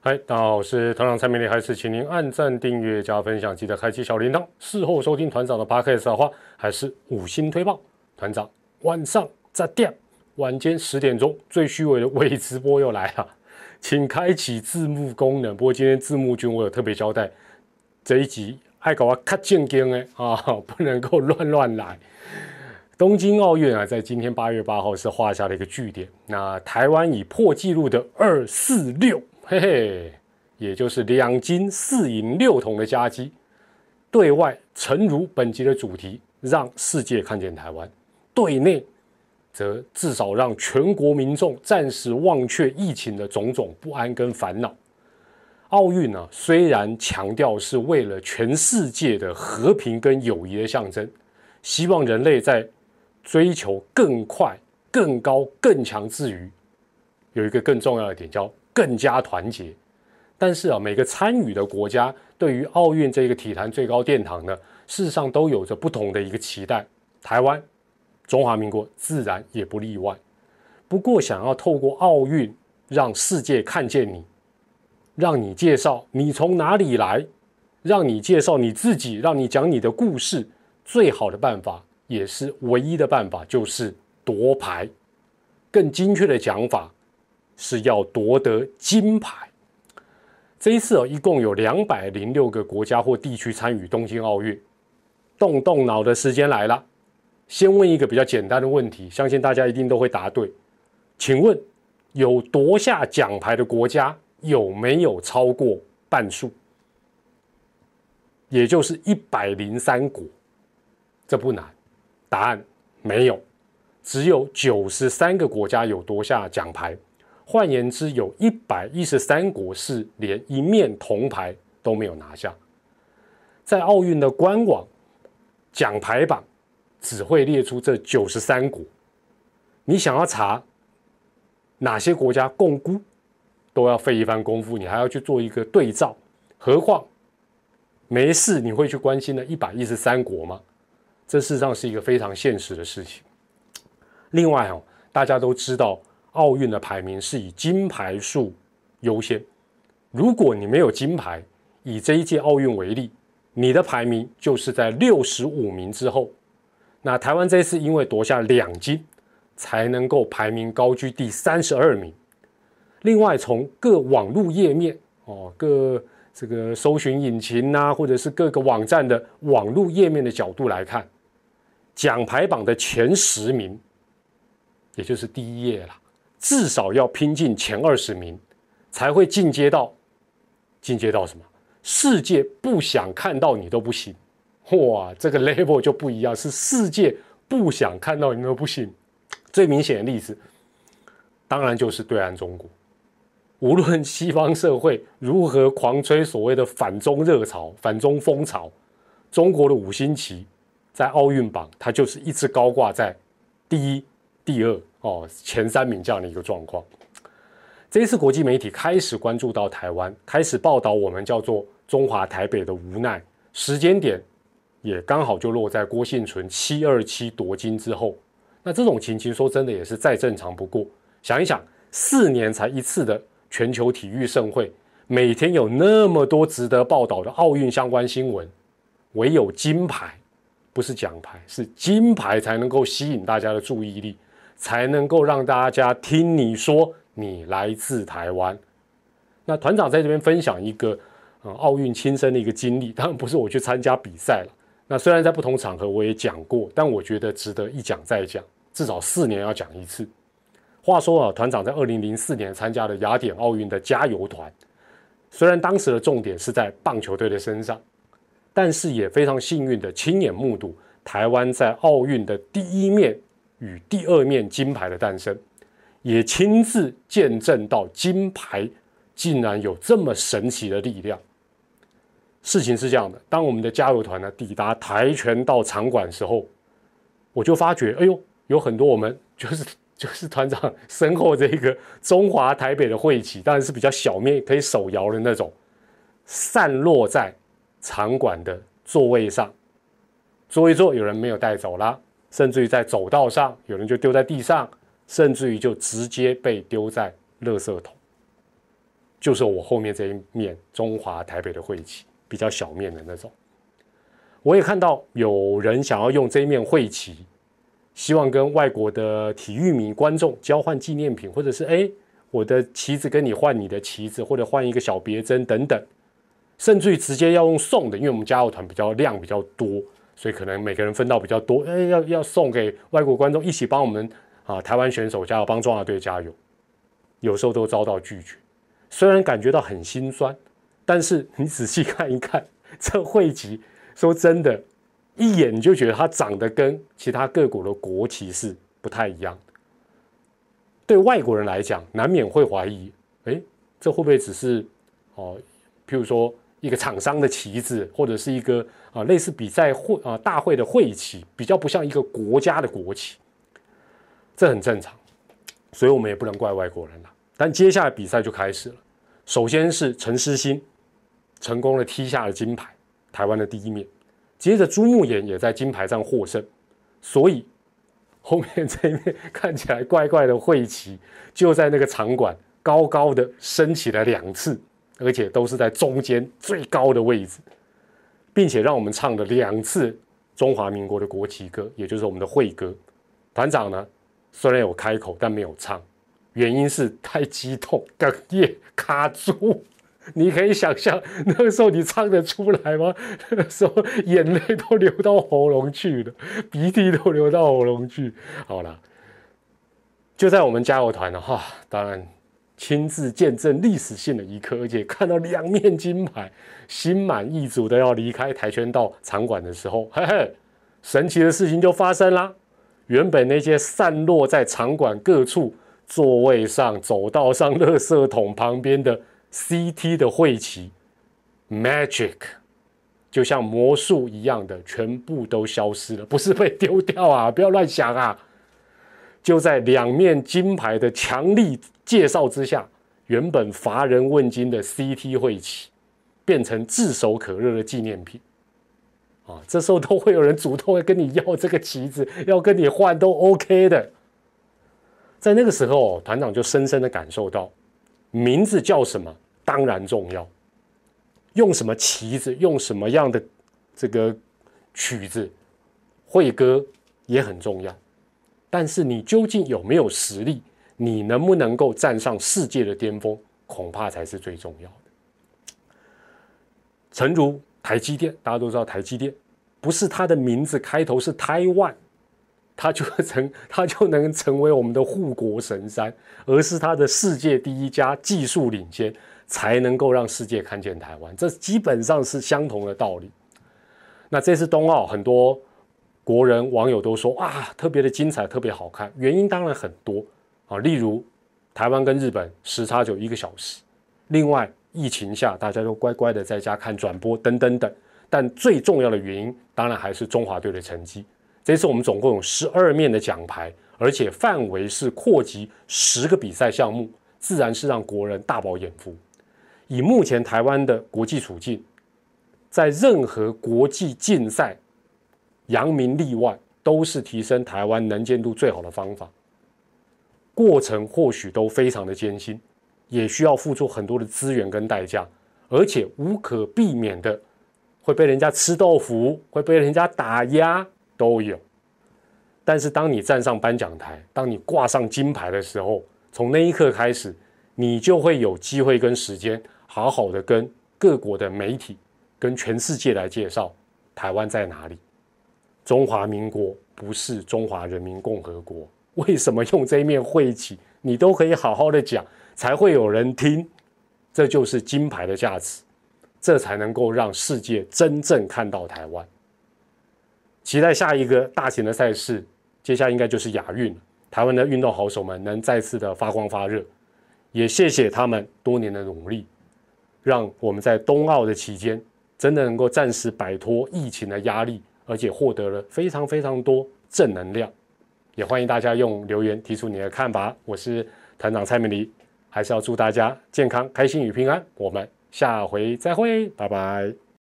嗨，大家好，我是团长蔡明礼，还是请您按赞、订阅、加分享，记得开启小铃铛。事后收听团长的 podcast 的话，还是五星推报。团长晚上在店，晚间十点钟最虚伪的伪直播又来了，请开启字幕功能。不过今天字幕君我有特别交代，这一集爱搞我卡正经的 啊，不能够乱乱来。东京奥运啊，在今天八月八号是画下了一个句点。那台湾以破纪录的二四六，嘿嘿，也就是两金四银六铜的佳绩，对外诚如本集的主题，让世界看见台湾；对内则至少让全国民众暂时忘却疫情的种种不安跟烦恼。奥运呢，虽然强调是为了全世界的和平跟友谊的象征，希望人类在追求更快、更高、更强之余，有一个更重要的点叫更加团结。但是啊，每个参与的国家对于奥运这个体坛最高殿堂呢，事实上都有着不同的一个期待。台湾、中华民国自然也不例外。不过，想要透过奥运让世界看见你，让你介绍你从哪里来，让你介绍你自己，让你讲你的故事，最好的办法。也是唯一的办法，就是夺牌。更精确的讲法是要夺得金牌。这一次哦，一共有两百零六个国家或地区参与东京奥运。动动脑的时间来了，先问一个比较简单的问题，相信大家一定都会答对。请问，有夺下奖牌的国家有没有超过半数？也就是一百零三国，这不难。答案没有，只有九十三个国家有夺下奖牌，换言之，有一百一十三国是连一面铜牌都没有拿下。在奥运的官网奖牌榜只会列出这九十三国，你想要查哪些国家共估，都要费一番功夫，你还要去做一个对照。何况没事，你会去关心那一百一十三国吗？这事实上是一个非常现实的事情。另外哦，大家都知道，奥运的排名是以金牌数优先。如果你没有金牌，以这一届奥运为例，你的排名就是在六十五名之后。那台湾这次因为夺下两金，才能够排名高居第三十二名。另外，从各网络页面哦，各这个搜寻引擎呐，或者是各个网站的网络页面的角度来看。奖牌榜的前十名，也就是第一页了，至少要拼进前二十名，才会进阶到进阶到什么？世界不想看到你都不行，哇，这个 level 就不一样，是世界不想看到你都不行。最明显的例子，当然就是对岸中国。无论西方社会如何狂吹所谓的反中热潮、反中风潮，中国的五星旗。在奥运榜，它就是一直高挂在第一、第二哦前三名这样的一个状况。这一次国际媒体开始关注到台湾，开始报道我们叫做中华台北的无奈，时间点也刚好就落在郭幸存七二七夺金之后。那这种情形说真的也是再正常不过。想一想，四年才一次的全球体育盛会，每天有那么多值得报道的奥运相关新闻，唯有金牌。不是奖牌，是金牌才能够吸引大家的注意力，才能够让大家听你说你来自台湾。那团长在这边分享一个呃奥运亲身的一个经历，当然不是我去参加比赛了。那虽然在不同场合我也讲过，但我觉得值得一讲再讲，至少四年要讲一次。话说啊，团长在二零零四年参加了雅典奥运的加油团，虽然当时的重点是在棒球队的身上。但是也非常幸运的亲眼目睹台湾在奥运的第一面与第二面金牌的诞生，也亲自见证到金牌竟然有这么神奇的力量。事情是这样的，当我们的加油团呢抵达跆拳道场馆时候，我就发觉，哎呦，有很多我们 就是就是团长身后这个中华台北的会旗，当然是比较小面可以手摇的那种，散落在。场馆的座位上坐一坐，有人没有带走了，甚至于在走道上，有人就丢在地上，甚至于就直接被丢在垃圾桶。就是我后面这一面中华台北的会旗，比较小面的那种。我也看到有人想要用这一面会旗，希望跟外国的体育迷观众交换纪念品，或者是哎，我的旗子跟你换你的旗子，或者换一个小别针等等，甚至于直接要用送的，因为我们加油团比较量比较多，所以可能每个人分到比较多，哎，要要送给外国观众一起帮我们啊台湾选手加油，帮中华队加油，有时候都遭到拒绝。虽然感觉到很心酸，但是你仔细看一看 这会旗，说真的，一眼你就觉得它长得跟其他各国的国旗是不太一样的。对外国人来讲，难免会怀疑：哎，这会不会只是哦，譬如说一个厂商的旗子，或者是一个啊类似比赛会啊大会的会旗，比较不像一个国家的国旗。这很正常，所以我们也不能怪外国人了。但接下来比赛就开始了。首先是陈诗欣成功的踢下了金牌，台湾的第一面。接着朱木炎也在金牌上获胜。所以后面这一面看起来怪怪的会旗，就在那个场馆高高的升起了两次，而且都是在中间最高的位置，并且让我们唱了两次中华民国的国旗歌，也就是我们的会歌。团长呢，虽然有开口，但没有唱。原因是太激动，哽咽卡住。你可以想象那个时候你唱得出来吗？那个时候眼泪都流到喉咙去了，鼻涕都流到喉咙去。好了，就在我们加油团的话，当然亲自见证历史性的一刻，而且看到两面金牌，心满意足的要离开跆拳道场馆的时候，嘿嘿，神奇的事情就发生啦！原本那些散落在场馆各处。座位上、走道上、垃圾桶旁边的 CT 的会旗，magic，就像魔术一样的，全部都消失了，不是被丢掉啊！不要乱想啊！就在两面金牌的强力介绍之下，原本乏人问津的 CT 会旗，变成炙手可热的纪念品啊！这时候都会有人主动跟你要这个旗子，要跟你换都 OK 的。在那个时候，团长就深深的感受到，名字叫什么当然重要，用什么旗子，用什么样的这个曲子，会歌也很重要。但是你究竟有没有实力，你能不能够站上世界的巅峰，恐怕才是最重要的。诚如台积电，大家都知道台积电，不是它的名字开头是台湾。它就成，它就能成为我们的护国神山，而是它的世界第一家技术领先，才能够让世界看见台湾。这基本上是相同的道理。那这次冬奥，很多国人网友都说啊，特别的精彩，特别好看。原因当然很多啊，例如台湾跟日本时差就一个小时，另外疫情下大家都乖乖的在家看转播等等等。但最重要的原因，当然还是中华队的成绩。这次我们总共有十二面的奖牌，而且范围是扩及十个比赛项目，自然是让国人大饱眼福。以目前台湾的国际处境，在任何国际竞赛，扬名立万都是提升台湾能见度最好的方法。过程或许都非常的艰辛，也需要付出很多的资源跟代价，而且无可避免的会被人家吃豆腐，会被人家打压。都有，但是当你站上颁奖台，当你挂上金牌的时候，从那一刻开始，你就会有机会跟时间，好好的跟各国的媒体，跟全世界来介绍台湾在哪里。中华民国不是中华人民共和国，为什么用这一面会旗？你都可以好好的讲，才会有人听。这就是金牌的价值，这才能够让世界真正看到台湾。期待下一个大型的赛事，接下来应该就是亚运，台湾的运动好手们能再次的发光发热，也谢谢他们多年的努力，让我们在冬奥的期间真的能够暂时摆脱疫情的压力，而且获得了非常非常多正能量。也欢迎大家用留言提出你的看法。我是团长蔡明黎，还是要祝大家健康、开心与平安。我们下回再会，拜拜。